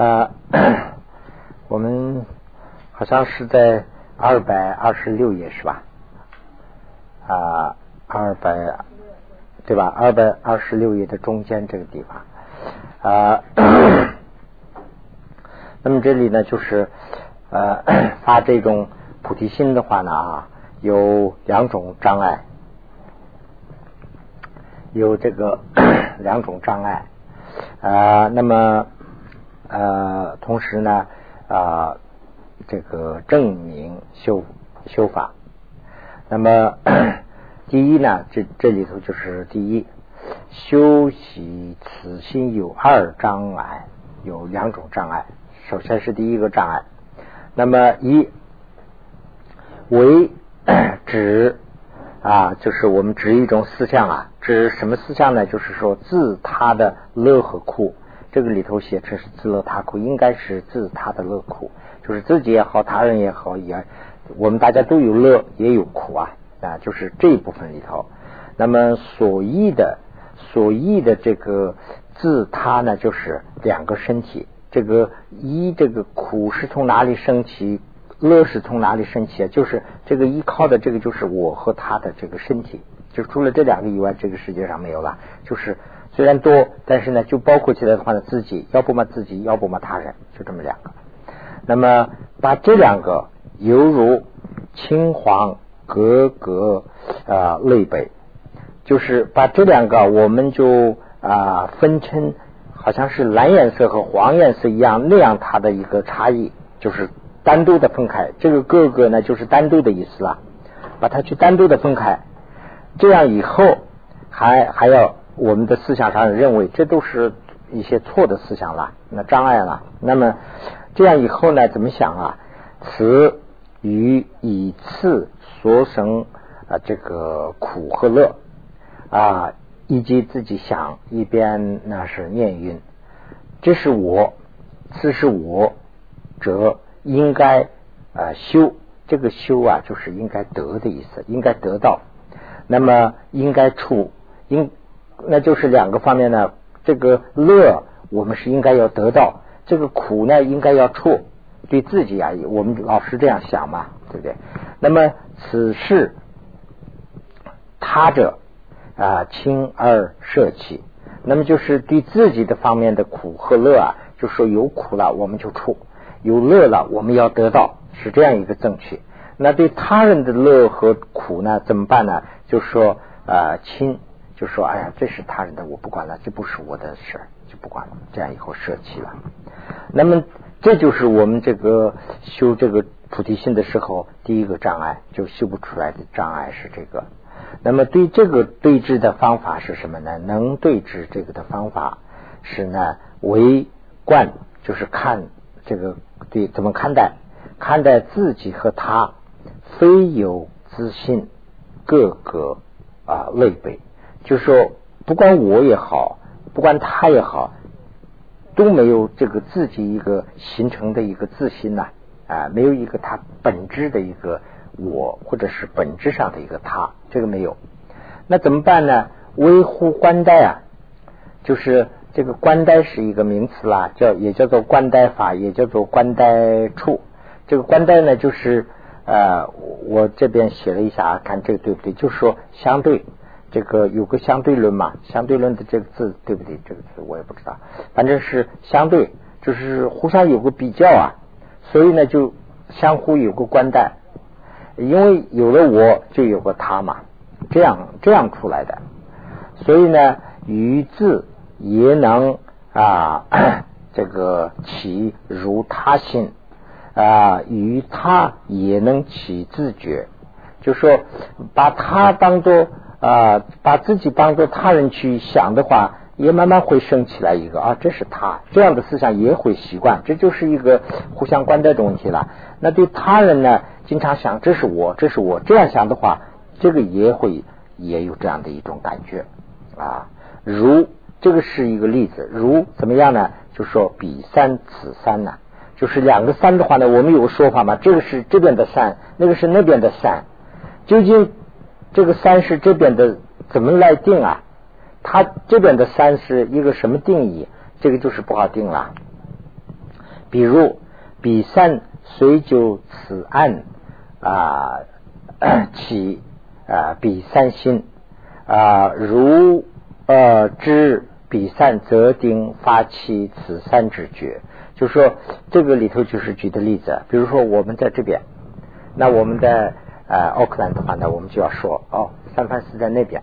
啊，我们好像是在二百二十六页是吧？啊，二百对吧？二百二十六页的中间这个地方啊。那么这里呢，就是呃发这种菩提心的话呢啊，有两种障碍，有这个 两种障碍啊。那么呃，同时呢啊，这个证明修修法。那么第一呢，这这里头就是第一，修习此心有二障碍，有两种障碍。首先是第一个障碍，那么一为指啊，就是我们指一种思想啊，指什么思想呢？就是说自他的乐和苦，这个里头写成是自乐他苦，应该是自他的乐苦，就是自己也好，他人也好，也我们大家都有乐，也有苦啊啊，就是这一部分里头。那么所依的所依的这个自他呢，就是两个身体。这个一这个苦是从哪里升起？乐是从哪里升起啊？就是这个依靠的这个就是我和他的这个身体，就除了这两个以外，这个世界上没有了。就是虽然多，但是呢，就包括起来的话呢，自己要不嘛自己，要不嘛他人，就这么两个。那么把这两个犹如青黄格格啊类比，就是把这两个我们就啊分成。好像是蓝颜色和黄颜色一样，那样它的一个差异就是单独的分开。这个各个呢，就是单独的意思了，把它去单独的分开。这样以后还还要我们的思想上认为这都是一些错的思想了，那障碍了。那么这样以后呢，怎么想啊？此与以次所生啊，这个苦和乐啊。以及自己想一边那是念云，这是我，此是我，则应该啊修这个修啊，就是应该得的意思，应该得到。那么应该处应，那就是两个方面呢。这个乐我们是应该要得到，这个苦呢应该要处。对自己啊，我们老是这样想嘛，对不对？那么此事他者。啊，轻而舍弃，那么就是对自己的方面的苦和乐啊，就说有苦了我们就处，有乐了我们要得到，是这样一个正确。那对他人的乐和苦呢，怎么办呢？就说啊，轻，就说哎呀，这是他人的，我不管了，这不是我的事儿，就不管了。这样以后舍弃了。那么这就是我们这个修这个菩提心的时候，第一个障碍就修不出来的障碍是这个。那么对这个对峙的方法是什么呢？能对峙这个的方法是呢？为观就是看这个对怎么看待？看待自己和他非有自信，各个啊类比，就是说不管我也好，不管他也好，都没有这个自己一个形成的一个自信呐啊，没有一个他本质的一个。我或者是本质上的一个他，这个没有，那怎么办呢？微乎观待啊，就是这个观待是一个名词啦，叫也叫做观待法，也叫做观待处。这个观待呢，就是呃，我这边写了一下啊，看这个对不对？就是说相对，这个有个相对论嘛，相对论的这个字对不对？这个字我也不知道，反正是相对，就是互相有个比较啊，所以呢，就相互有个观待。因为有了我，就有个他嘛，这样这样出来的，所以呢，于自也能啊，这个起如他心啊，与他也能起自觉，就说把他当做啊，把自己当做他人去想的话，也慢慢会升起来一个啊，这是他这样的思想也会习惯，这就是一个互相关待的问题了。那对他人呢？经常想，这是我，这是我，这样想的话，这个也会也有这样的一种感觉啊。如这个是一个例子，如怎么样呢？就说比三此三呢，就是两个三的话呢，我们有个说法嘛，这个是这边的三，那个是那边的三，究竟这个三是这边的，怎么来定啊？它这边的三是一个什么定义？这个就是不好定了比如比善虽就此案啊 起啊比善心啊如呃知比善则定发起此三之觉，就说这个里头就是举的例子，比如说我们在这边，那我们在呃奥克兰的话呢，我们就要说哦，三藩市在那边。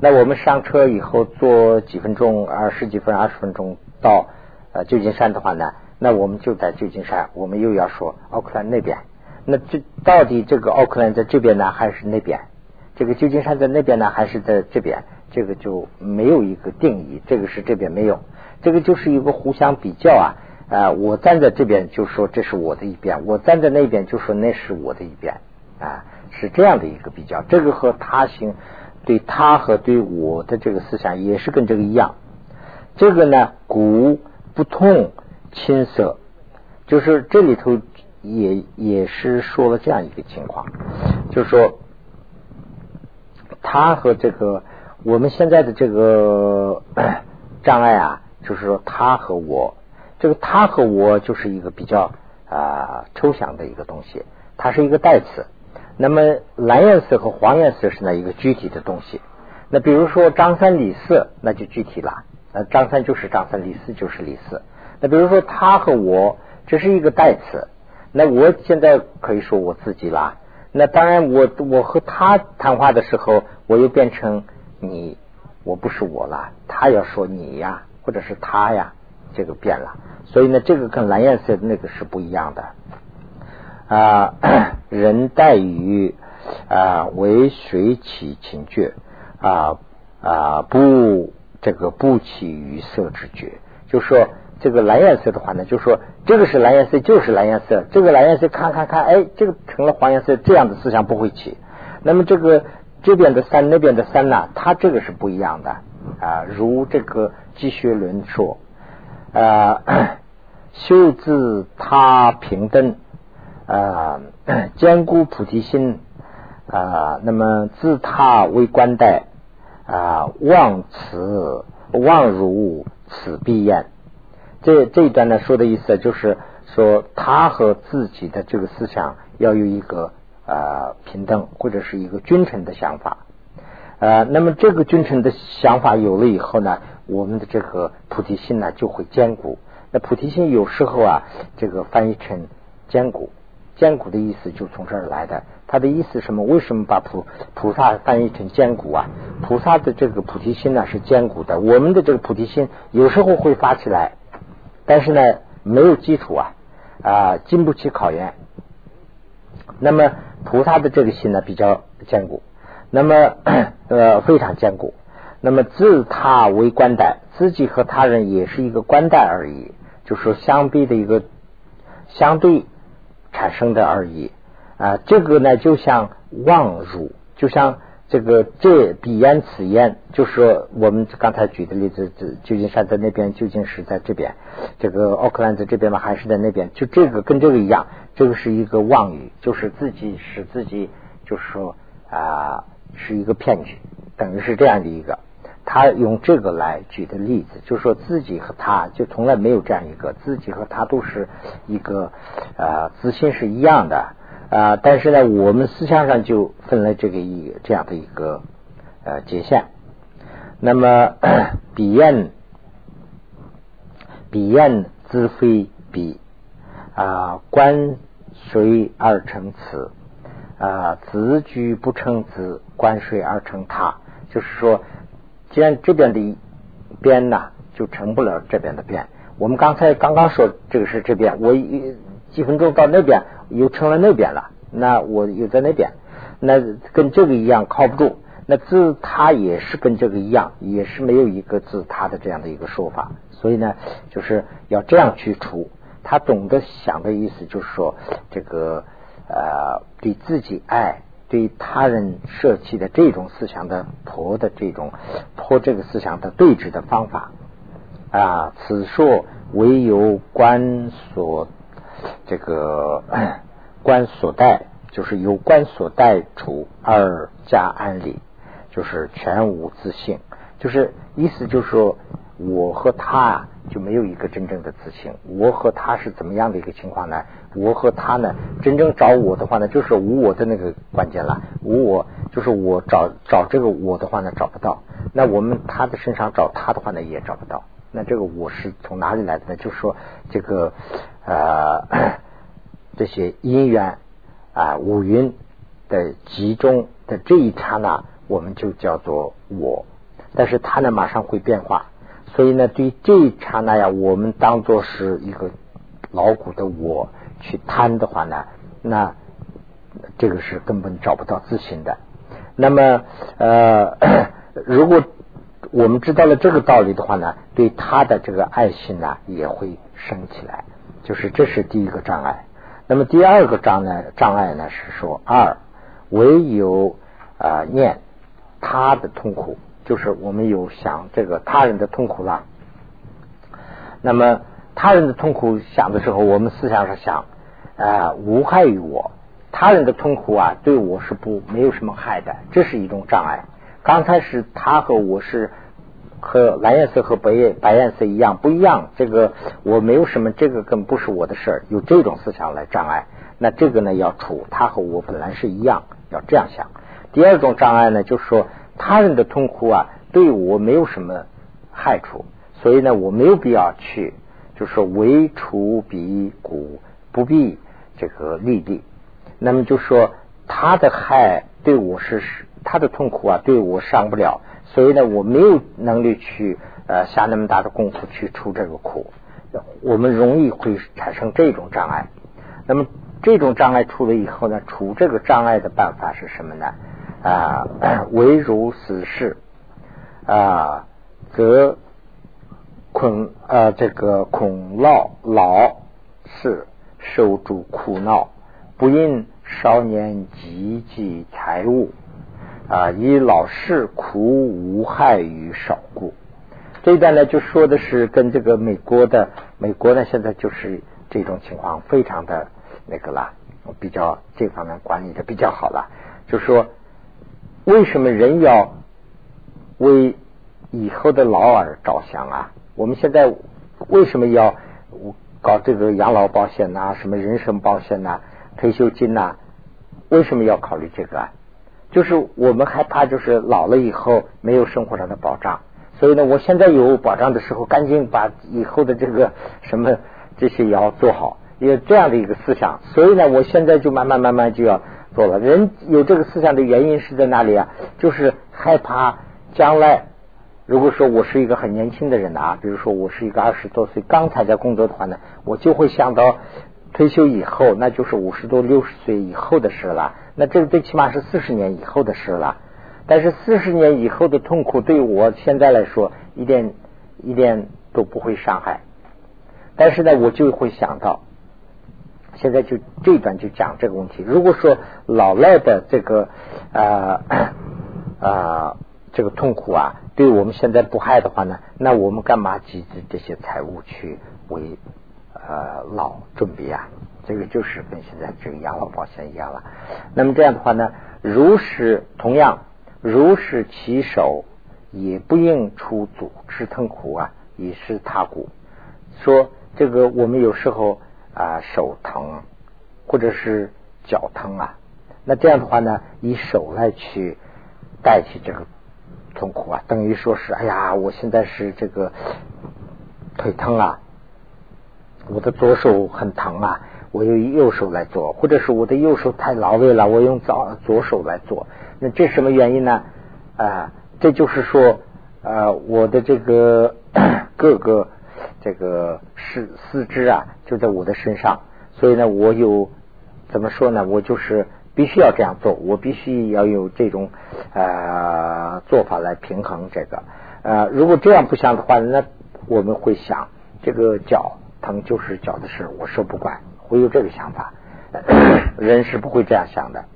那我们上车以后坐几分钟，二十几分、二十分钟到呃旧金山的话呢，那我们就在旧金山，我们又要说奥克兰那边。那这到底这个奥克兰在这边呢，还是那边？这个旧金山在那边呢，还是在这边？这个就没有一个定义。这个是这边没有，这个就是一个互相比较啊。啊，我站在这边就说这是我的一边，我站在那边就说那是我的一边啊，是这样的一个比较。这个和他行。对他和对我的这个思想也是跟这个一样，这个呢，古不痛青色，就是这里头也也是说了这样一个情况，就是说他和这个我们现在的这个 障碍啊，就是说他和我，这个他和我就是一个比较啊抽象的一个东西，它是一个代词。那么蓝颜色和黄颜色是呢一个具体的东西。那比如说张三李四，那就具体了。那，张三就是张三，李四就是李四。那比如说他和我，这是一个代词。那我现在可以说我自己啦。那当然，我我和他谈话的时候，我又变成你，我不是我了。他要说你呀，或者是他呀，这个变了。所以呢，这个跟蓝颜色那个是不一样的。啊，人待于啊为水起情觉啊啊不这个不起于色之觉，就说这个蓝颜色的话呢，就说这个是蓝颜色就是蓝颜色，这个蓝颜色看看看，哎，这个成了黄颜色，这样的思想不会起。那么这个这边的三那边的三呢，它这个是不一样的啊。如这个积学论说啊，修自他平等。啊，坚固菩提心啊，那么自他为观待啊，望此望如此必厌。这这一段呢，说的意思就是说，他和自己的这个思想要有一个啊平等或者是一个君臣的想法啊。那么这个君臣的想法有了以后呢，我们的这个菩提心呢就会坚固。那菩提心有时候啊，这个翻译成坚固。坚固的意思就从这儿来的，他的意思什么？为什么把菩菩萨翻译成坚固啊？菩萨的这个菩提心呢是坚固的，我们的这个菩提心有时候会发起来，但是呢没有基础啊啊经不起考验。那么菩萨的这个心呢比较坚固，那么 呃非常坚固。那么自他为官待，自己和他人也是一个官待而已，就说相比的一个相对。产生的而已啊，这个呢就像望如，就像这个这彼烟此烟，就是说我们刚才举的例子，这旧金山在那边，究竟是在这边，这个奥克兰在这边吗？还是在那边？就这个跟这个一样，这个是一个妄语，就是自己使自己，就是说啊，是一个骗局，等于是这样的一个。他用这个来举的例子，就是说自己和他就从来没有这样一个，自己和他都是一个啊，自信是一样的啊，但是呢，我们思想上就分了这个一这样的一个呃界限。那么 彼岸彼厌自非彼啊，观水而成此啊？子居不成子，观水而成他？就是说。既然这边的边呢，就成不了这边的边。我们刚才刚刚说这个是这边，我一几分钟到那边又成了那边了，那我又在那边，那跟这个一样靠不住。那自他也是跟这个一样，也是没有一个自他的这样的一个说法。所以呢，就是要这样去除。他总的想的意思就是说，这个呃，对自己爱。对他人舍弃的这种思想的破的这种破这个思想的对峙的方法啊，此说唯有观所这个 观所待，就是有观所待处而加安理，就是全无自性，就是意思就是说，我和他啊就没有一个真正的自信。我和他是怎么样的一个情况呢？我和他呢，真正找我的话呢，就是无我的那个关键了。无我就是我找找这个我的话呢，找不到。那我们他的身上找他的话呢，也找不到。那这个我是从哪里来的呢？就是说这个呃这些因缘啊五蕴的集中的这一刹那，我们就叫做我。但是它呢马上会变化，所以呢对这一刹那呀，我们当做是一个牢固的我去贪的话呢，那这个是根本找不到自信的。那么呃，如果我们知道了这个道理的话呢，对他的这个爱心呢也会升起来，就是这是第一个障碍。那么第二个障碍障碍呢是说二唯有啊念他的痛苦。就是我们有想这个他人的痛苦了，那么他人的痛苦想的时候，我们思想上想啊无害于我，他人的痛苦啊对我是不没有什么害的，这是一种障碍。刚才是他和我是和蓝颜色和白颜白颜色一样不一样，这个我没有什么，这个更不是我的事儿，有这种思想来障碍。那这个呢要除，他和我本来是一样，要这样想。第二种障碍呢，就是说。他人的痛苦啊，对我没有什么害处，所以呢，我没有必要去，就是说为除彼苦，不必这个利利。那么就说他的害对我是他的痛苦啊，对我伤不了，所以呢，我没有能力去呃下那么大的功夫去除这个苦。我们容易会产生这种障碍。那么这种障碍出了以后呢，除这个障碍的办法是什么呢？啊，唯如死事啊，则恐啊这个恐老老是受诸苦恼，不因少年积积财物啊，以老是苦无害于少故。这一段呢，就说的是跟这个美国的美国呢，现在就是这种情况非常的那个了，比较这方面管理的比较好了，就说。为什么人要为以后的老而着想啊？我们现在为什么要搞这个养老保险呐？什么人身保险呐？退休金呐？为什么要考虑这个？就是我们害怕，就是老了以后没有生活上的保障，所以呢，我现在有保障的时候，赶紧把以后的这个什么这些也要做好，有这样的一个思想，所以呢，我现在就慢慢慢慢就要。做了，人有这个思想的原因是在哪里啊？就是害怕将来，如果说我是一个很年轻的人啊，比如说我是一个二十多岁刚才在工作的话呢，我就会想到退休以后，那就是五十多六十岁以后的事了。那这最起码是四十年以后的事了。但是四十年以后的痛苦，对我现在来说一点一点都不会伤害。但是呢，我就会想到。现在就这一段就讲这个问题。如果说老赖的这个啊啊 这个痛苦啊，对我们现在不害的话呢，那我们干嘛集资这些财物去为呃老准备啊？这个就是跟现在这个养老保险一样了。那么这样的话呢，如是同样，如是其手也不应出阻之痛苦啊，以是他故。说这个我们有时候。啊，手疼或者是脚疼啊，那这样的话呢，以手来去代替这个痛苦啊，等于说是，哎呀，我现在是这个腿疼啊，我的左手很疼啊，我用右手来做，或者是我的右手太劳累了，我用左左手来做，那这什么原因呢？啊，这就是说，呃，我的这个 各个。这个四四肢啊，就在我的身上，所以呢，我有怎么说呢？我就是必须要这样做，我必须要有这种呃做法来平衡这个。呃，如果这样不想的话，那我们会想，这个脚疼就是脚的事，我说不管，会有这个想法。人是不会这样想的。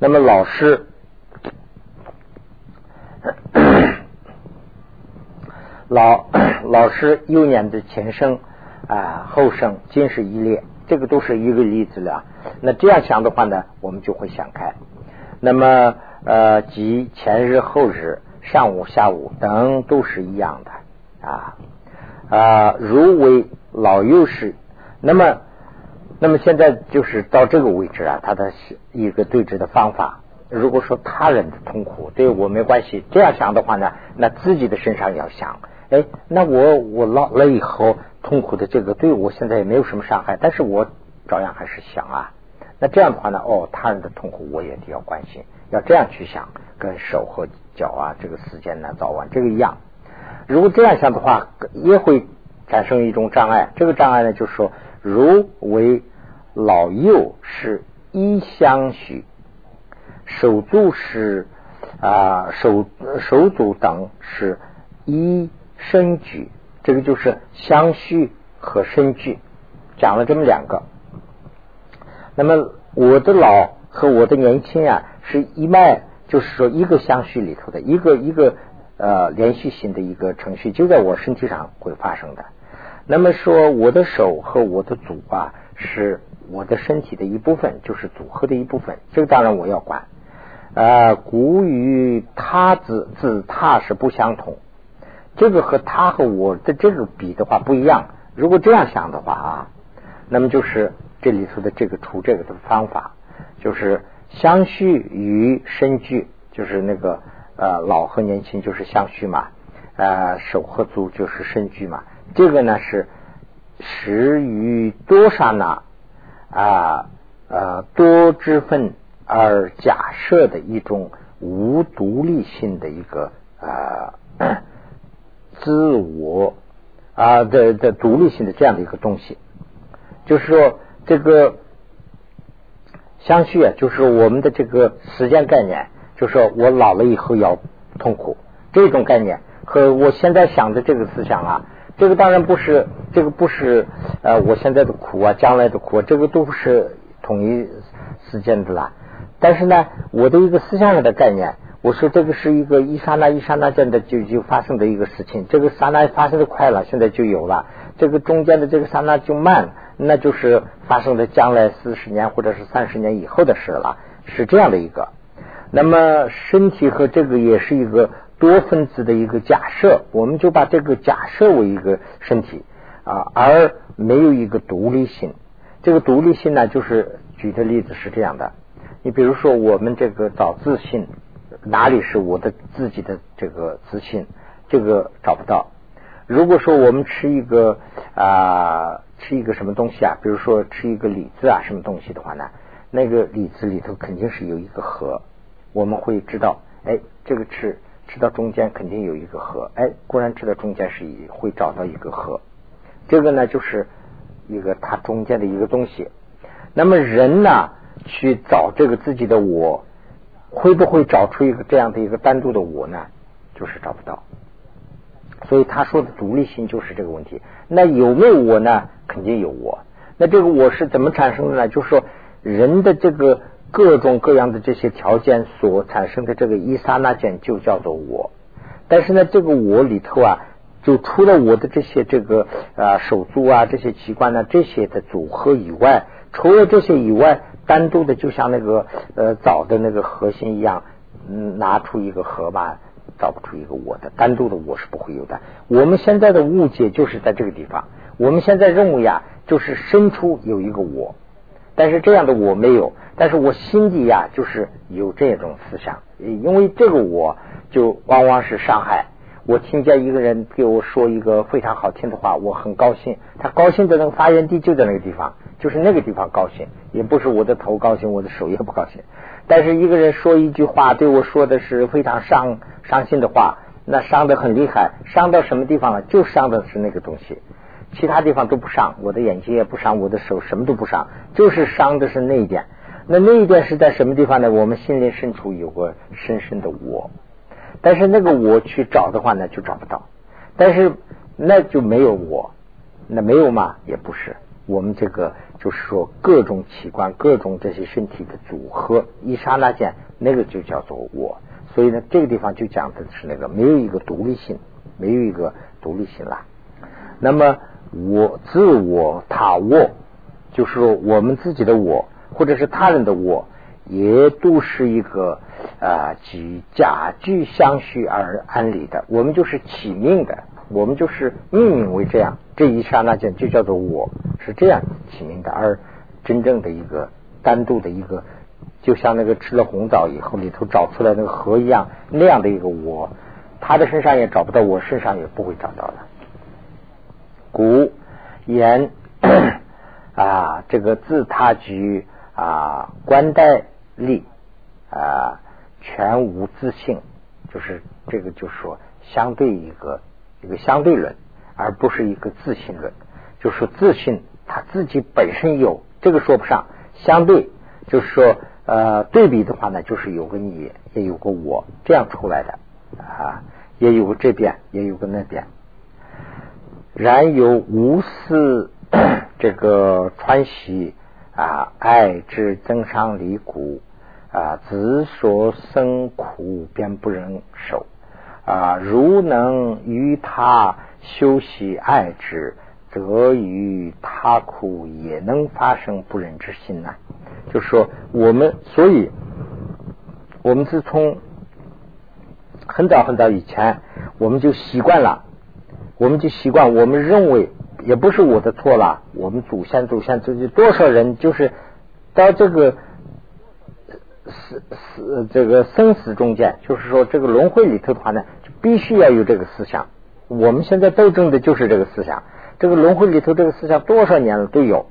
那么老师。老 老师幼年的前生啊后生今世一列，这个都是一个例子了。那这样想的话呢，我们就会想开。那么呃，即前日后日上午下午等都是一样的，啊啊，如为老幼是，那么那么现在就是到这个位置啊，他的一个对峙的方法。如果说他人的痛苦对我没关系，这样想的话呢，那自己的身上要想，哎，那我我老了以后痛苦的这个对我现在也没有什么伤害，但是我照样还是想啊。那这样的话呢，哦，他人的痛苦我也得要关心，要这样去想，跟手和脚啊这个时间呢早晚这个一样。如果这样想的话，也会产生一种障碍。这个障碍呢，就是说，如为老幼是一相许。手足是啊，手手足等是一身举，这个就是相续和身具，讲了这么两个。那么我的老和我的年轻啊，是一脉，就是说一个相续里头的一个一个呃连续性的一个程序，就在我身体上会发生的。那么说我的手和我的足啊，是我的身体的一部分，就是组合的一部分，这个当然我要管。啊，古与他字字他是不相同，这个和他和我的这个比的话不一样。如果这样想的话啊，那么就是这里头的这个除这个的方法，就是相续与身具，就是那个呃老和年轻就是相续嘛，呃手和足就是身具嘛。这个呢是始于多刹那啊呃多之分。而假设的一种无独立性的一个啊自我啊的的独立性的这样的一个东西，就是说这个相续啊，就是我们的这个时间概念，就是我老了以后要痛苦这种概念，和我现在想的这个思想啊，这个当然不是这个不是呃我现在的苦啊，将来的苦，这个都不是统一时间的啦。但是呢，我的一个思想上的概念，我说这个是一个一刹那一刹那间的就就发生的一个事情，这个刹那发生的快了，现在就有了；这个中间的这个刹那就慢，那就是发生的将来四十年或者是三十年以后的事了，是这样的一个。那么身体和这个也是一个多分子的一个假设，我们就把这个假设为一个身体啊，而没有一个独立性。这个独立性呢，就是举的例子是这样的。你比如说，我们这个找自信，哪里是我的自己的这个自信？这个找不到。如果说我们吃一个啊，吃一个什么东西啊，比如说吃一个李子啊，什么东西的话呢？那个李子里头肯定是有一个核，我们会知道，哎，这个吃吃到中间肯定有一个核，哎，果然吃到中间是一会找到一个核。这个呢，就是一个它中间的一个东西。那么人呢？去找这个自己的我，会不会找出一个这样的一个单独的我呢？就是找不到。所以他说的独立性就是这个问题。那有没有我呢？肯定有我。那这个我是怎么产生的呢？就是说人的这个各种各样的这些条件所产生的这个一刹那间就叫做我。但是呢，这个我里头啊，就除了我的这些这个啊手足啊这些器官呢这些的组合以外，除了这些以外。单独的就像那个呃枣的那个核心一样，嗯，拿出一个核吧，找不出一个我的单独的我是不会有的。我们现在的误解就是在这个地方。我们现在认为呀，就是生出有一个我，但是这样的我没有，但是我心底呀就是有这种思想，因为这个我就往往是伤害。我听见一个人给我说一个非常好听的话，我很高兴。他高兴的那个发源地就在那个地方。就是那个地方高兴，也不是我的头高兴，我的手也不高兴。但是一个人说一句话，对我说的是非常伤伤心的话，那伤的很厉害，伤到什么地方了？就伤的是那个东西，其他地方都不伤，我的眼睛也不伤，我的手什么都不伤，就是伤的是那一点。那那一点是在什么地方呢？我们心灵深处有个深深的我，但是那个我去找的话呢，就找不到。但是那就没有我，那没有吗？也不是。我们这个就是说，各种器官、各种这些身体的组合，一刹那间，那个就叫做我。所以呢，这个地方就讲的是那个没有一个独立性，没有一个独立性了。那么，我自我、他我，就是说我们自己的我，或者是他人的我，也都是一个啊，举假具相续而安理的。我们就是起命的，我们就是命名为这样，这一刹那间就叫做我是这样起名的，而真正的一个单独的一个，就像那个吃了红枣以后里头找出来那个核一样那样的一个我，他的身上也找不到，我身上也不会找到的。故言 啊，这个自他局啊，观待立啊，全无自性，就是这个，就是说相对一个一个相对论，而不是一个自信论。就是自信他自己本身有，这个说不上。相对就是说呃对比的话呢，就是有个你，也有个我，这样出来的啊，也有个这边，也有个那边。然有无私这个川西啊，爱之增伤离苦啊，子所生苦便不忍受啊。如能与他修习爱之，则与他苦也能发生不忍之心呐。就说我们，所以我们是从很早很早以前，我们就习惯了。我们就习惯，我们认为也不是我的错了。我们祖先祖先自己多少人就是到这个死死这个生死中间，就是说这个轮回里头的话呢，必须要有这个思想。我们现在斗争的就是这个思想。这个轮回里头这个思想多少年了都有。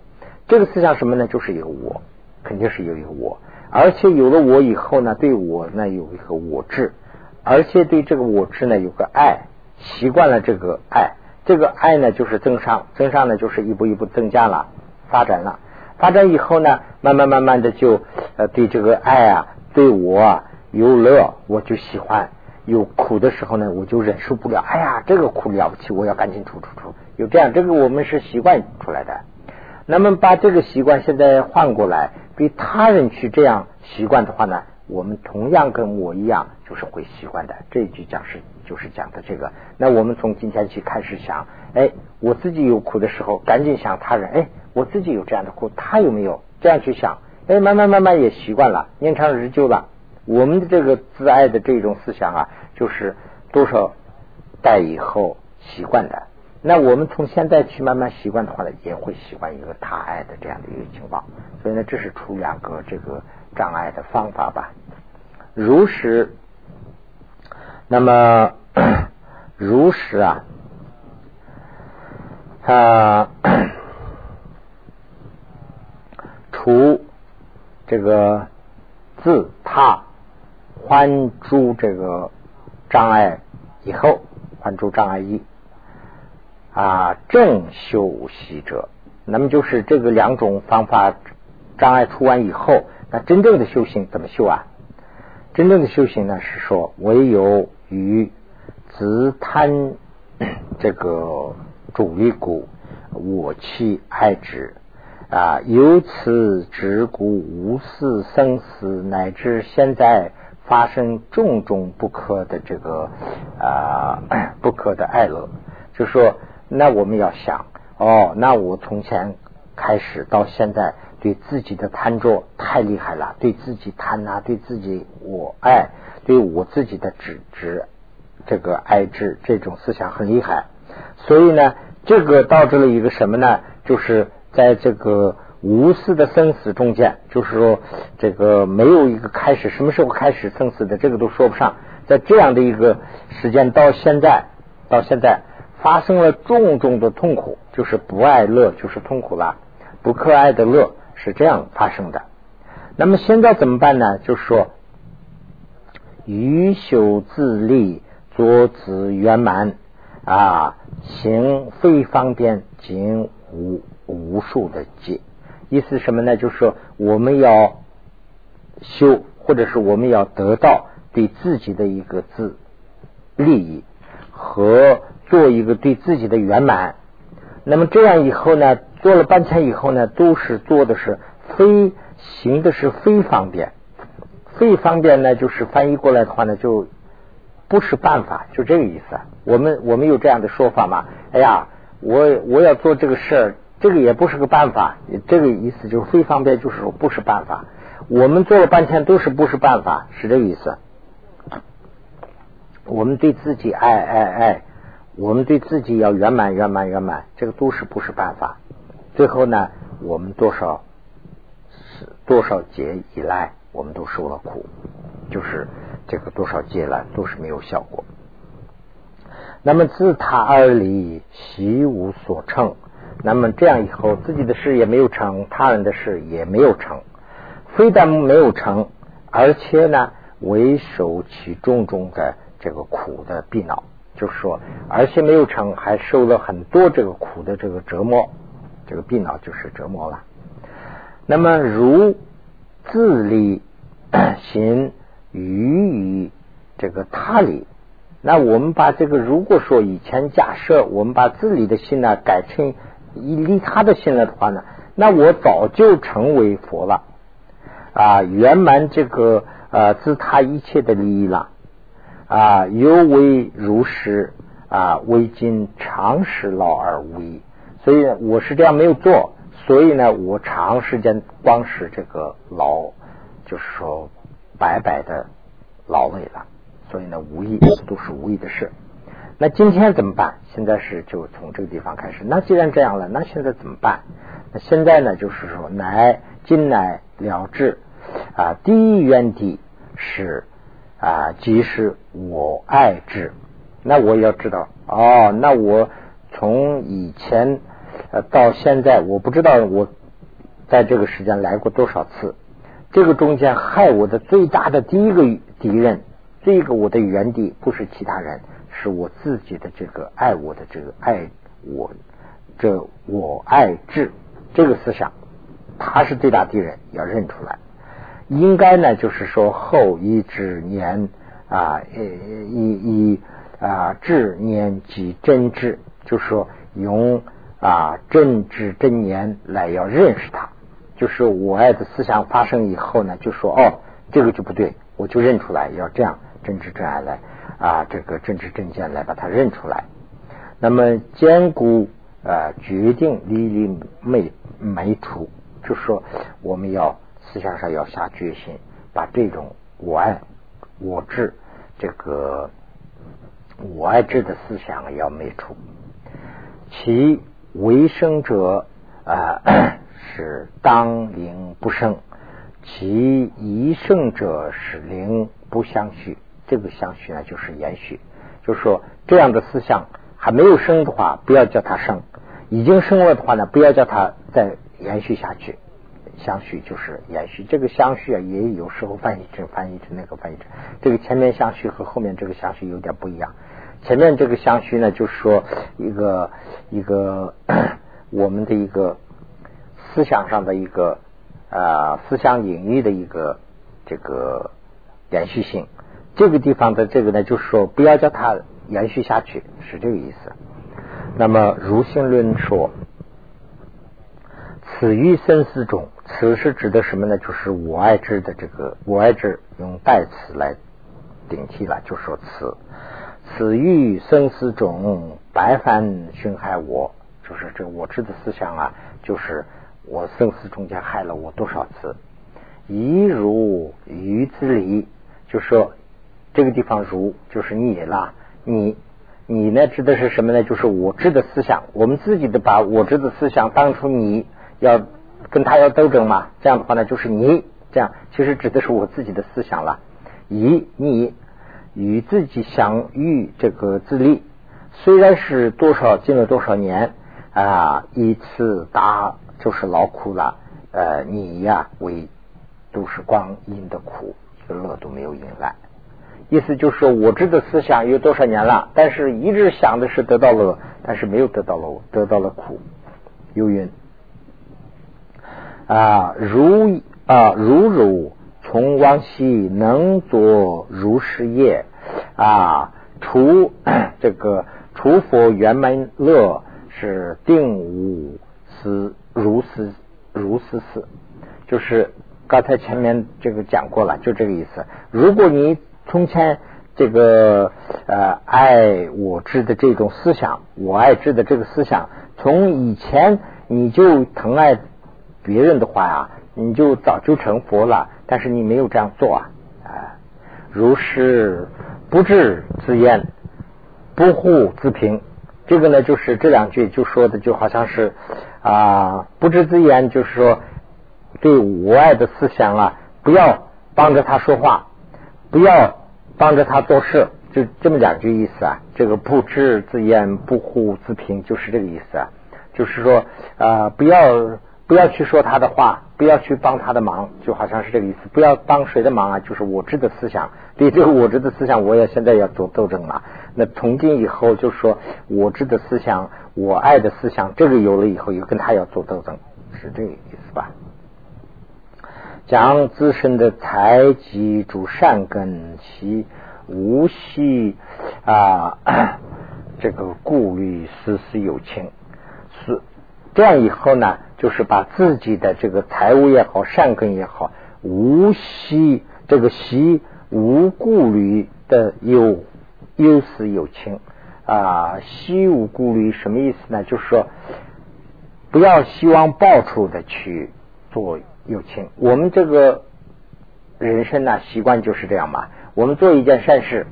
这个思想什么呢？就是一个我，肯定是有一个我，而且有了我以后呢，对我呢有一个我智，而且对这个我智呢有个爱。习惯了这个爱，这个爱呢就是增上，增上呢就是一步一步增加了，发展了，发展以后呢，慢慢慢慢的就呃对这个爱啊，对我有乐，我就喜欢；有苦的时候呢，我就忍受不了。哎呀，这个苦了不起，我要赶紧出出出。有这样，这个我们是习惯出来的。那么把这个习惯现在换过来，对他人去这样习惯的话呢？我们同样跟我一样，就是会习惯的。这一句讲是就是讲的这个。那我们从今天起开始想，哎，我自己有苦的时候，赶紧想他人。哎，我自己有这样的苦，他有没有？这样去想，哎，慢慢慢慢也习惯了，年长日久了，我们的这个自爱的这种思想啊，就是多少代以后习惯的。那我们从现在去慢慢习惯的话呢，也会习惯一个他爱的这样的一个情况。所以呢，这是出两个这个。障碍的方法吧，如实，那么 如实啊，啊，除这个自他还诸这个障碍以后，还诸障碍一啊，正修习者，那么就是这个两种方法障碍除完以后。那真正的修行怎么修啊？真正的修行呢，是说唯有与自贪 这个主力股，我弃爱之啊，由此执故无视生死，乃至现在发生种种不可的这个啊 不可的爱乐。就说，那我们要想哦，那我从前开始到现在。对自己的贪着太厉害了，对自己贪呐，对自己我爱，对我自己的执执这个爱执这种思想很厉害，所以呢，这个导致了一个什么呢？就是在这个无私的生死中间，就是说这个没有一个开始，什么时候开始生死的，这个都说不上。在这样的一个时间到现在，到现在发生了重重的痛苦，就是不爱乐，就是痛苦了，不可爱的乐。是这样发生的。那么现在怎么办呢？就是说，于修自立，作子圆满啊，行非方便，经无无数的劫。意思什么呢？就是说，我们要修，或者是我们要得到对自己的一个自利益和做一个对自己的圆满。那么这样以后呢？做了半天以后呢，都是做的是非行的是非方便，非方便呢，就是翻译过来的话呢，就不是办法，就这个意思。我们我们有这样的说法吗？哎呀，我我要做这个事儿，这个也不是个办法。这个意思就是非方便，就是说不是办法。我们做了半天都是不是办法，是这个意思。我们对自己爱爱爱，我们对自己要圆满、圆满、圆满，这个都是不是办法。最后呢，我们多少多少劫以来，我们都受了苦，就是这个多少劫来都是没有效果。那么自他而离，习无所成。那么这样以后，自己的事也没有成，他人的事也没有成，非但没有成，而且呢，为受其重重的这个苦的逼恼。就是说，而且没有成，还受了很多这个苦的这个折磨，这个病恼就是折磨了。那么如自利行于于这个他理，那我们把这个如果说以前假设我们把自利的心呢改成以利他的心了的话呢，那我早就成为佛了啊，圆满这个呃自他一切的利益了。啊，犹为如是啊，为今长时劳而无益。所以我是这样没有做，所以呢，我长时间光是这个劳，就是说白白的劳累了。所以呢，无益都是无益的事。那今天怎么办？现在是就从这个地方开始。那既然这样了，那现在怎么办？那现在呢，就是说，乃今乃了之啊，第一原地是。啊，即是我爱之，那我要知道哦。那我从以前呃到现在，我不知道我在这个时间来过多少次。这个中间害我的最大的第一个敌人，这个我的原地不是其他人，是我自己的这个爱我的这个爱我这我爱智这个思想，他是最大敌人，要认出来。应该呢，就是说后一之年啊，以以啊至年及真知，就是说用啊真知真年来要认识他。就是我爱的思想发生以后呢，就说哦，这个就不对，我就认出来，要这样真知真爱来啊，这个真知真见来把它认出来。那么坚固啊，决定离离没没除，就是说我们要。思想上要下决心，把这种我爱我智这个我爱智的思想要灭除。其为生者啊是当灵不生，其一生者是灵不相续。这个相续呢，就是延续。就是说，这样的思想还没有生的话，不要叫它生；已经生了的话呢，不要叫它再延续下去。相续就是延续，这个相续啊，也有时候翻译成翻译成那个翻译成这个前面相续和后面这个相续有点不一样。前面这个相续呢，就是说一个一个我们的一个思想上的一个啊思想领域的一个这个延续性。这个地方的这个呢，就是说不要叫它延续下去，是这个意思。那么如性论说。此于生死中，此是指的什么呢？就是我爱之的这个我爱之用代词来顶替了，就说此此于生死中，白凡熏害我，就是这我知的思想啊，就是我生死中间害了我多少次。一如鱼之离，就说这个地方如就是你啦，你你呢指的是什么呢？就是我知的思想，我们自己的把我知的思想当出你。要跟他要斗争嘛？这样的话呢，就是你这样，其实指的是我自己的思想了。以你与自己相遇这个自立，虽然是多少进了多少年啊，一次打就是劳苦了。呃，你呀为都是光阴的苦，一个乐都没有迎来。意思就是说，我知的思想有多少年了，但是一直想的是得到乐，但是没有得到乐，得到了苦，有云。啊，如啊，如汝从往昔能作如是业啊，除 这个除佛圆满乐是定无思如是如是事，就是刚才前面这个讲过了，就这个意思。如果你从前这个呃爱我知的这种思想，我爱知的这个思想，从以前你就疼爱。别人的话呀，你就早就成佛了，但是你没有这样做啊！啊，如是不智自厌，不护自平，这个呢，就是这两句就说的就好像是啊，不知自言，就是说对我爱的思想啊，不要帮着他说话，不要帮着他做事，就这么两句意思啊。这个不知自言，不护自平，就是这个意思啊。就是说啊，不要。不要去说他的话，不要去帮他的忙，就好像是这个意思。不要帮谁的忙啊？就是我知的思想，对这个我知的思想，我也现在要做斗争了。那从今以后，就说我知的思想，我爱的思想，这个有了以后，又跟他要做斗争，是这个意思吧？将自身的财积主善根，其无息啊，这个顾虑丝丝有情，是这样以后呢？就是把自己的这个财务也好，善根也好，无息这个习无顾虑的有有私有情啊，虚无顾虑什么意思呢？就是说不要希望报酬的去做有情。我们这个人生呢，习惯就是这样嘛。我们做一件善事，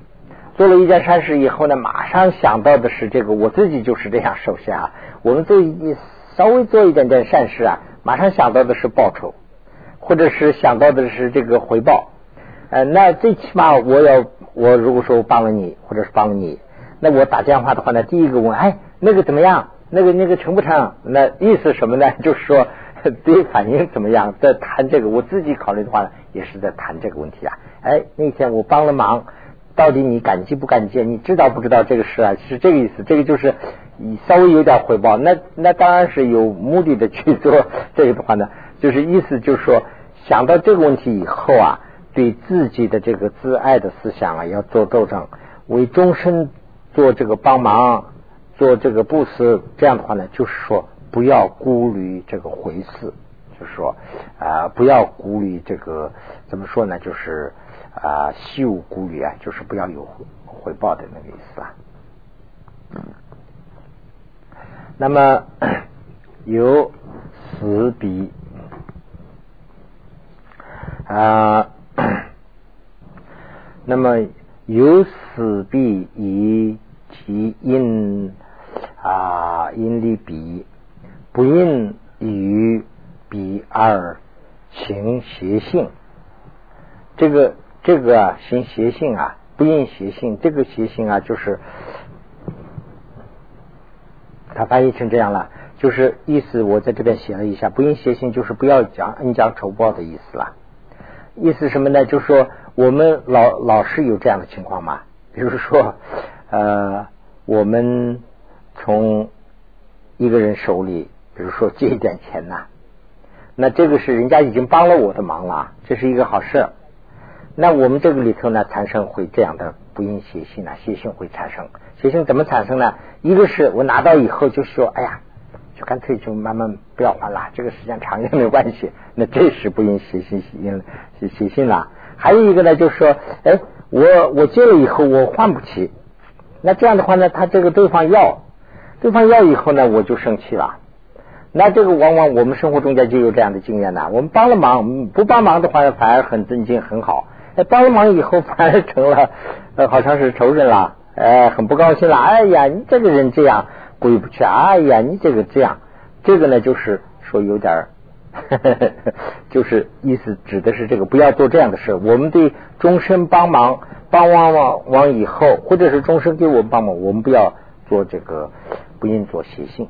做了一件善事以后呢，马上想到的是这个，我自己就是这样。首先啊，我们做一。稍微做一点点善事啊，马上想到的是报酬，或者是想到的是这个回报。呃，那最起码我要我如果说我帮了你，或者是帮你，那我打电话的话呢，第一个问，哎，那个怎么样？那个那个成不成？那意思什么呢？就是说 对反应怎么样？在谈这个，我自己考虑的话呢，也是在谈这个问题啊。哎，那天我帮了忙。到底你感激不感激？你知道不知道这个事啊？是这个意思。这个就是你稍微有点回报，那那当然是有目的的去做这个的话呢，就是意思就是说，想到这个问题以后啊，对自己的这个自爱的思想啊，要做斗争，为终身做这个帮忙，做这个布施，这样的话呢，就是说不要顾虑这个回事，就是说啊，不要顾虑这个怎么说呢？就是。啊，息无顾虑啊，就是不要有回报的那个意思啊。那么有死笔啊，那么有死笔以及因啊，因力比不应与比二行邪性，这个。这个啊，行邪性啊，不应邪性。这个邪性啊，就是他翻译成这样了，就是意思我在这边写了一下，不应邪性就是不要讲恩将仇报的意思了。意思什么呢？就是说我们老老是有这样的情况嘛，比如说呃，我们从一个人手里，比如说借一点钱呐，那这个是人家已经帮了我的忙了，这是一个好事。那我们这个里头呢，产生会这样的不应邪性呢？邪性会产生，邪性怎么产生呢？一个是我拿到以后就说，哎呀，就干脆就慢慢不要还了，这个时间长也没关系。那这是不应邪性邪邪性了。还有一个呢，就是说，哎，我我借了以后我还不起，那这样的话呢，他这个对方要，对方要以后呢，我就生气了。那这个往往我们生活中间就有这样的经验呢。我们帮了忙，不帮忙的话反而很尊敬很好。哎，帮了忙以后 反而成了，呃，好像是仇人了，哎，很不高兴了。哎呀，你这个人这样过意不去。哎呀，你这个这样，这个呢，就是说有点儿，就是意思指的是这个，不要做这样的事。我们对终身帮忙，帮完完完以后，或者是终身给我们帮忙，我们不要做这个，不应做邪性。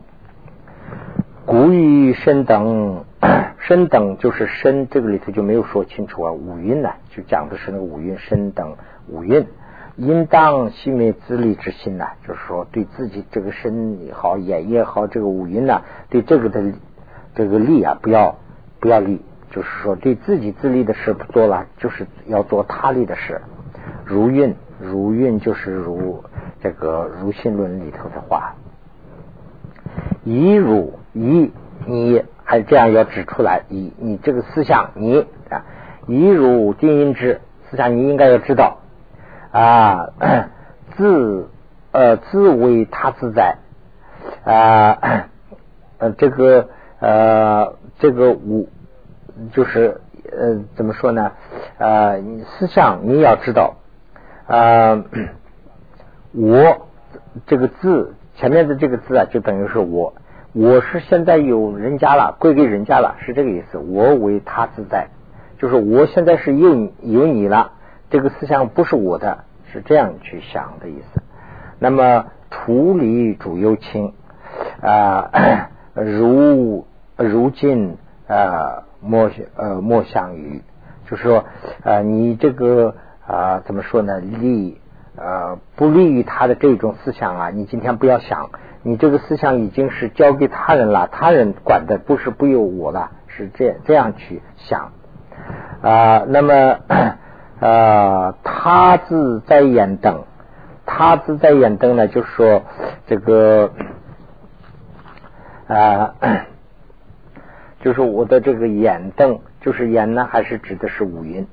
古语身等，身等就是身，这个里头就没有说清楚啊。五蕴呢，就讲的是那个五蕴身等五蕴，应当熄灭自利之心呢，就是说对自己这个身也好，眼也好，这个五蕴呢，对这个的这个利啊，不要不要利，就是说对自己自利的事不做了，就是要做他利的事。如运，如运就是如这个如心论里头的话。以汝以你还这样要指出来，以你这个思想，你啊，以汝定因之思想，你应该要知道啊，自呃自为他自在啊，呃这个呃这个我就是呃怎么说呢？呃思想你要知道啊，我这个字。前面的这个字啊，就等于是我，我是现在有人家了，归给人家了，是这个意思。我为他自在，就是我现在是有有你了，这个思想不是我的，是这样去想的意思。那么处理主忧亲啊，如如今啊莫呃莫相于，就是说啊你这个啊怎么说呢利。呃，不利于他的这种思想啊！你今天不要想，你这个思想已经是交给他人了，他人管的不是不由我了，是这样这样去想啊。那么呃，他自在眼灯，他自在眼灯呢，就是说这个啊，就是我的这个眼灯，就是眼呢，还是指的是五蕴。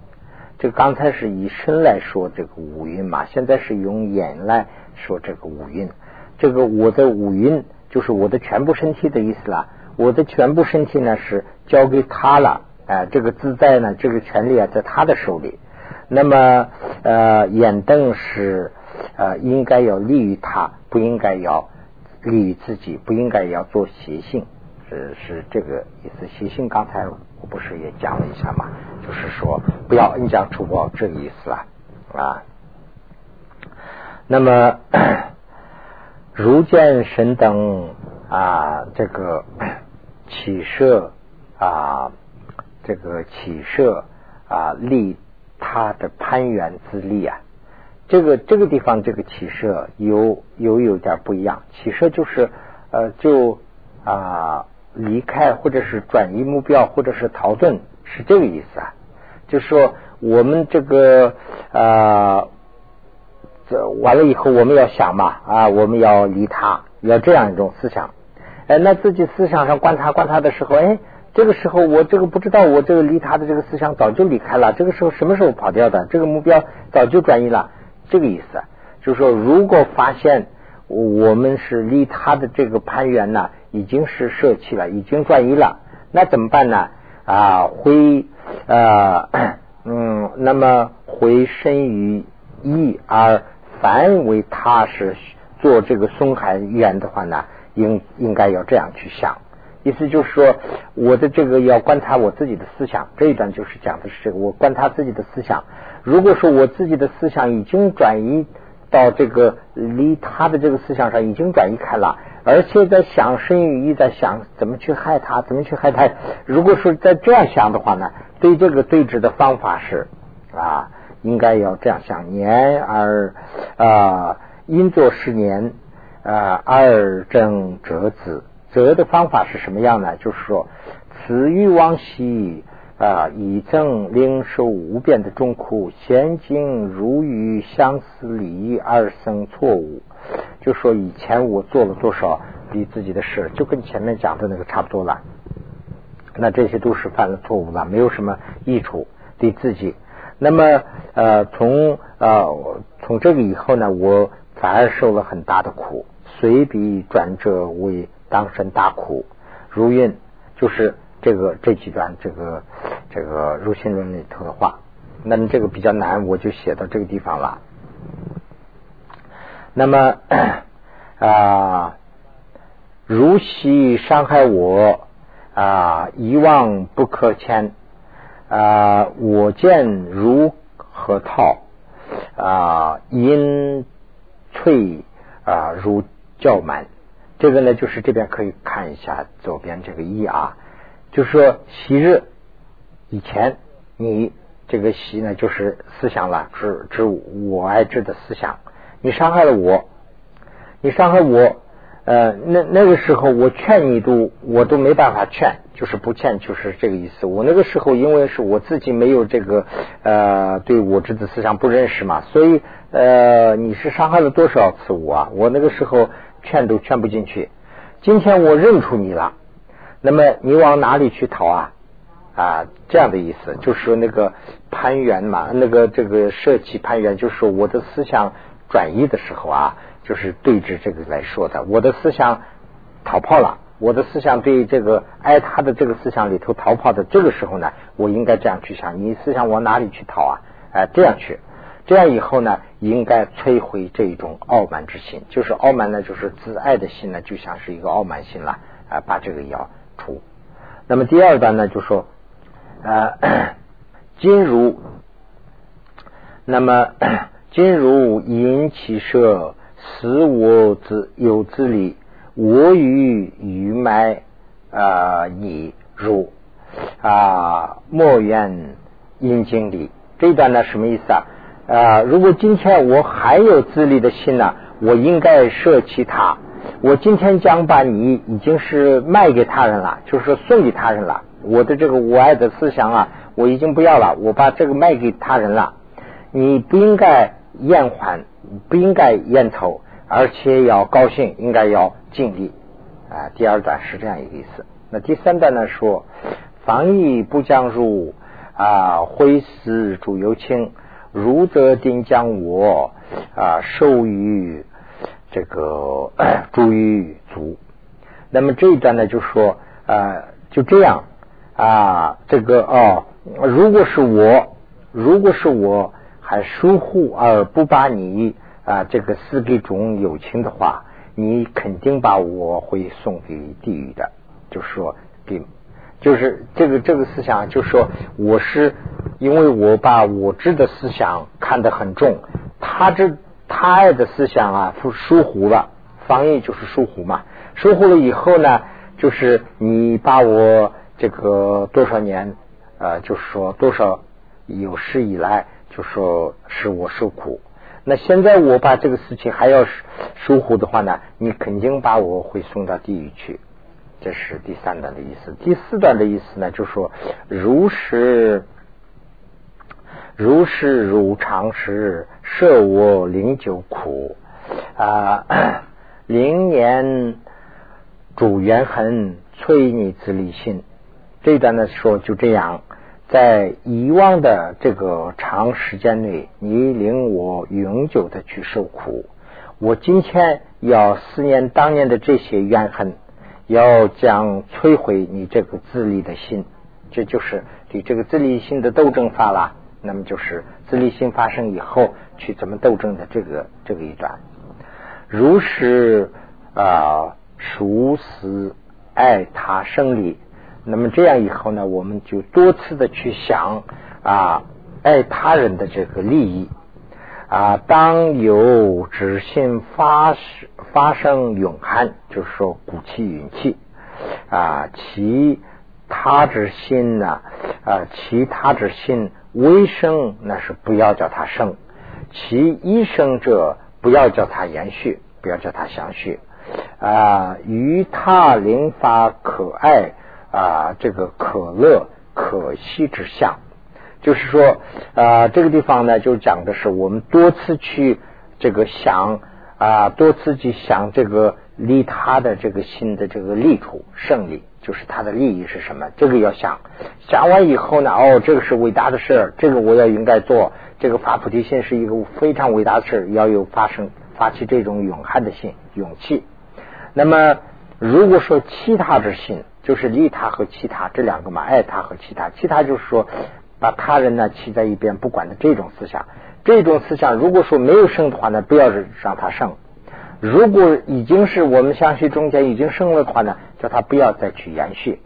就刚才是以身来说这个五蕴嘛，现在是用眼来说这个五蕴。这个我的五蕴就是我的全部身体的意思了。我的全部身体呢是交给他了，哎，这个自在呢，这个权利啊在他的手里。那么呃，眼瞪是呃应该要利于他，不应该要利于自己，不应该要做邪性，是是这个意思。邪性刚才我。不是也讲了一下嘛？就是说不要恩将仇报这个意思啊啊。那么如见神等 啊，这个起设啊，这个起设啊，立他的攀援之力啊。这个这个地方这个起设有有有点不一样，起设就是呃就啊。离开，或者是转移目标，或者是逃遁，是这个意思啊。就是说，我们这个啊，这完了以后，我们要想嘛啊，我们要离他，要这样一种思想。哎，那自己思想上观察观察的时候，哎，这个时候我这个不知道，我这个离他的这个思想早就离开了。这个时候什么时候跑掉的？这个目标早就转移了，这个意思。就是说，如果发现我们是离他的这个攀缘呢？已经是舍弃了，已经转移了，那怎么办呢？啊，回呃嗯，那么回身于意而凡为他是做这个松海缘的话呢，应应该要这样去想。意思就是说，我的这个要观察我自己的思想，这一段就是讲的是这个，我观察自己的思想。如果说我自己的思想已经转移到这个离他的这个思想上，已经转移开了。而且在想生于意，在想怎么去害他，怎么去害他。如果说在这样想的话呢，对这个对峙的方法是啊，应该要这样想：年而啊，因作十年啊，二正折子。折的方法是什么样呢？就是说，此欲往昔啊，以正领受无边的众苦，现今如与相思离异而生错误。就说以前我做了多少比自己的事，就跟前面讲的那个差不多了。那这些都是犯了错误了，没有什么益处对自己。那么呃，从呃从这个以后呢，我反而受了很大的苦，随笔转折为当生大苦。如运就是这个这几段这个这个入心论里头的话。那么这个比较难，我就写到这个地方了。那么啊，如昔伤害我啊，遗忘不可牵啊，我见如何套啊，因翠啊如叫满。这个呢，就是这边可以看一下左边这个一啊，就是说昔日以前你这个习呢，就是思想了，指指我爱之的思想。你伤害了我，你伤害我，呃，那那个时候我劝你都我都没办法劝，就是不劝，就是这个意思。我那个时候因为是我自己没有这个呃对我执的思想不认识嘛，所以呃你是伤害了多少次我啊？我那个时候劝都劝不进去。今天我认出你了，那么你往哪里去逃啊？啊，这样的意思就是那个攀援嘛，那个这个舍弃攀援，就是我的思想。转移的时候啊，就是对峙这个来说的。我的思想逃跑了，我的思想对这个爱他的这个思想里头逃跑的这个时候呢，我应该这样去想：你思想往哪里去逃啊？哎，这样去。这样以后呢，应该摧毁这一种傲慢之心，就是傲慢呢，就是自爱的心呢，就像是一个傲慢心了啊，把这个要除。那么第二段呢，就说啊，今如，那么 今如因其舍，此我自有自理，我与愚昧啊，你如啊，莫怨因经理。这一段呢，什么意思啊？啊，如果今天我还有自立的心呢，我应该舍弃他。我今天将把你已经是卖给他人了，就是送给他人了。我的这个我爱的思想啊，我已经不要了，我把这个卖给他人了。你不应该厌烦，不应该厌愁，而且要高兴，应该要尽力啊。第二段是这样一个意思。那第三段呢说，防疫不将入啊，挥师主有情。如则定将我啊授予这个 诸于足，那么这一段呢就说啊就这样啊这个哦如果是我如果是我还疏忽而不把你啊这个赐给种友情的话，你肯定把我会送给地狱的，就是说给。就是这个这个思想，就是说我是因为我把我知的思想看得很重，他这他爱的思想啊疏疏忽了，防疫就是疏忽嘛，疏忽了以后呢，就是你把我这个多少年呃，就是说多少有史以来，就说是我受苦，那现在我把这个事情还要疏忽的话呢，你肯定把我会送到地狱去。这是第三段的意思。第四段的意思呢，就说如是如是如常时，设我灵久苦啊，灵年主缘痕，催你自立心。这一段呢说就这样，在以往的这个长时间内，你令我永久的去受苦。我今天要思念当年的这些怨恨。要将摧毁你这个自立的心，这就是你这个自立心的斗争法了。那么就是自立心发生以后去怎么斗争的这个这个一段。如是啊，熟思爱他生理，那么这样以后呢，我们就多次的去想啊，爱他人的这个利益。啊，当有之心发发生永寒，就是说鼓起勇气啊，其他之心呢啊，其他之心微生，那是不要叫它生；其一生者，不要叫它延续，不要叫它详续啊。与他灵发可爱啊，这个可乐可惜之相。就是说，啊，这个地方呢，就讲的是我们多次去这个想啊，多次去想这个利他的这个心的这个利处胜利，就是他的利益是什么？这个要想，想完以后呢，哦，这个是伟大的事，这个我要应该做，这个发菩提心是一个非常伟大的事，要有发生发起这种勇悍的心勇气。那么，如果说其他之心，就是利他和其他这两个嘛，爱他和其他，其他就是说。把他人呢弃在一边不管的这种思想，这种思想如果说没有生的话呢，不要让他生；如果已经是我们相续中间已经生了的话呢，叫他不要再去延续。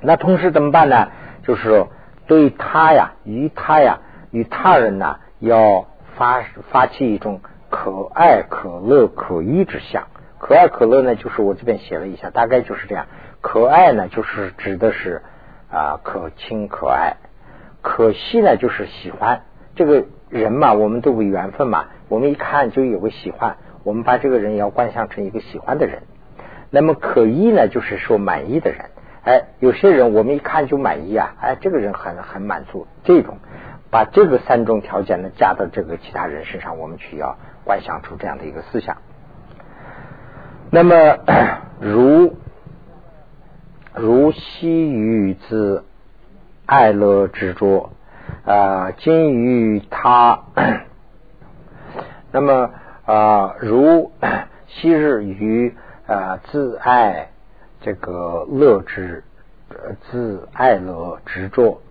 那同时怎么办呢？就是说对他呀，与他呀，与他人呢，要发发起一种可爱、可乐、可依之相。可爱可乐呢，就是我这边写了一下，大概就是这样。可爱呢，就是指的是啊，可亲可爱。可惜呢，就是喜欢这个人嘛，我们都有缘分嘛，我们一看就有个喜欢，我们把这个人要观想成一个喜欢的人。那么可依呢，就是说满意的人。哎，有些人我们一看就满意啊，哎，这个人很很满足。这种把这个三种条件呢加到这个其他人身上，我们去要观想出这样的一个思想。那么 如如西于之。爱乐执着啊，今于他，那么啊，如昔日于啊自爱这个乐之自爱乐执着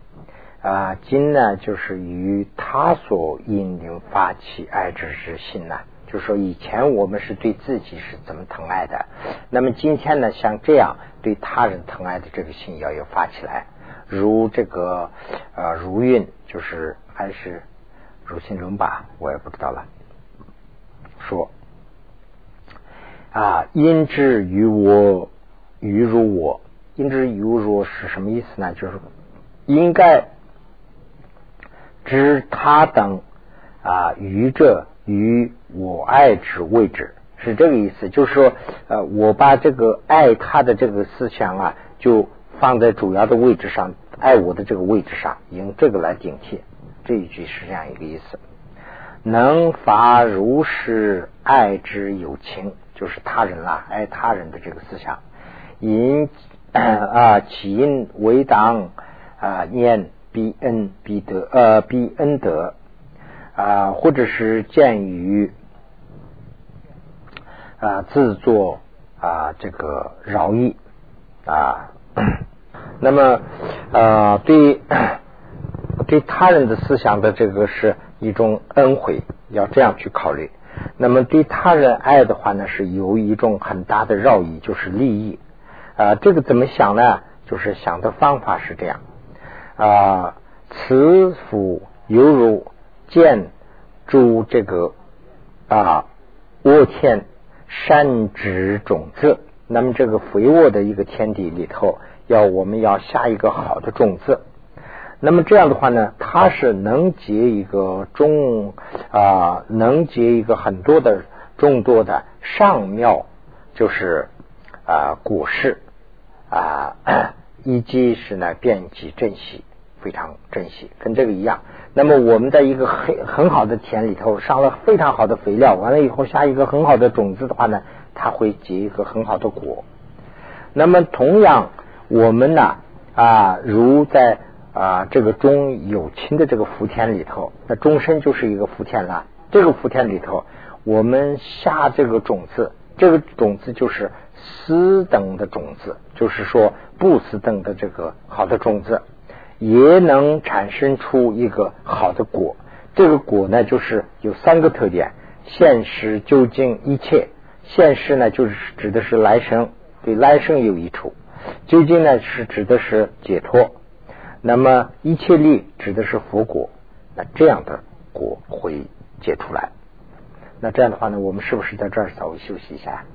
啊，今呢就是于他所引领发起爱之之心呢，就是说以前我们是对自己是怎么疼爱的，那么今天呢，像这样对他人疼爱的这个心要有发起来，如这个呃如运，就是还是如心论吧，我也不知道了。说啊，因之于我，于如我，因之于如是什么意思呢？就是应该。知他等啊，于这于我爱之位置是这个意思，就是说，呃，我把这个爱他的这个思想啊，就放在主要的位置上，爱我的这个位置上，用这个来顶替。这一句是这样一个意思。能发如是爱之有情，就是他人啦，爱他人的这个思想，因啊起因为当啊念。必恩必德，呃，必恩德啊，或者是鉴于啊自作啊这个饶意啊，那么啊对对他人的思想的这个是一种恩惠，要这样去考虑。那么对他人爱的话呢，是有一种很大的饶意，就是利益啊。这个怎么想呢？就是想的方法是这样。啊，慈父犹如见诸这个啊沃田山植种子，那么这个肥沃的一个天地里头，要我们要下一个好的种子。那么这样的话呢，它是能结一个种啊，能结一个很多的众多的上妙，就是啊果实啊。以及是呢，遍及珍惜，非常珍惜，跟这个一样。那么我们在一个很很好的田里头上了非常好的肥料，完了以后下一个很好的种子的话呢，它会结一个很好的果。那么同样，我们呢啊，如在啊这个中有情的这个福田里头，那终身就是一个福田了。这个福田里头，我们下这个种子，这个种子就是。私等的种子，就是说不私等的这个好的种子，也能产生出一个好的果。这个果呢，就是有三个特点：现实、究竟、一切。现实呢，就是指的是来生，对来生有益处；究竟呢，是指的是解脱。那么一切力指的是佛果。那这样的果会结出来。那这样的话呢，我们是不是在这儿稍微休息一下？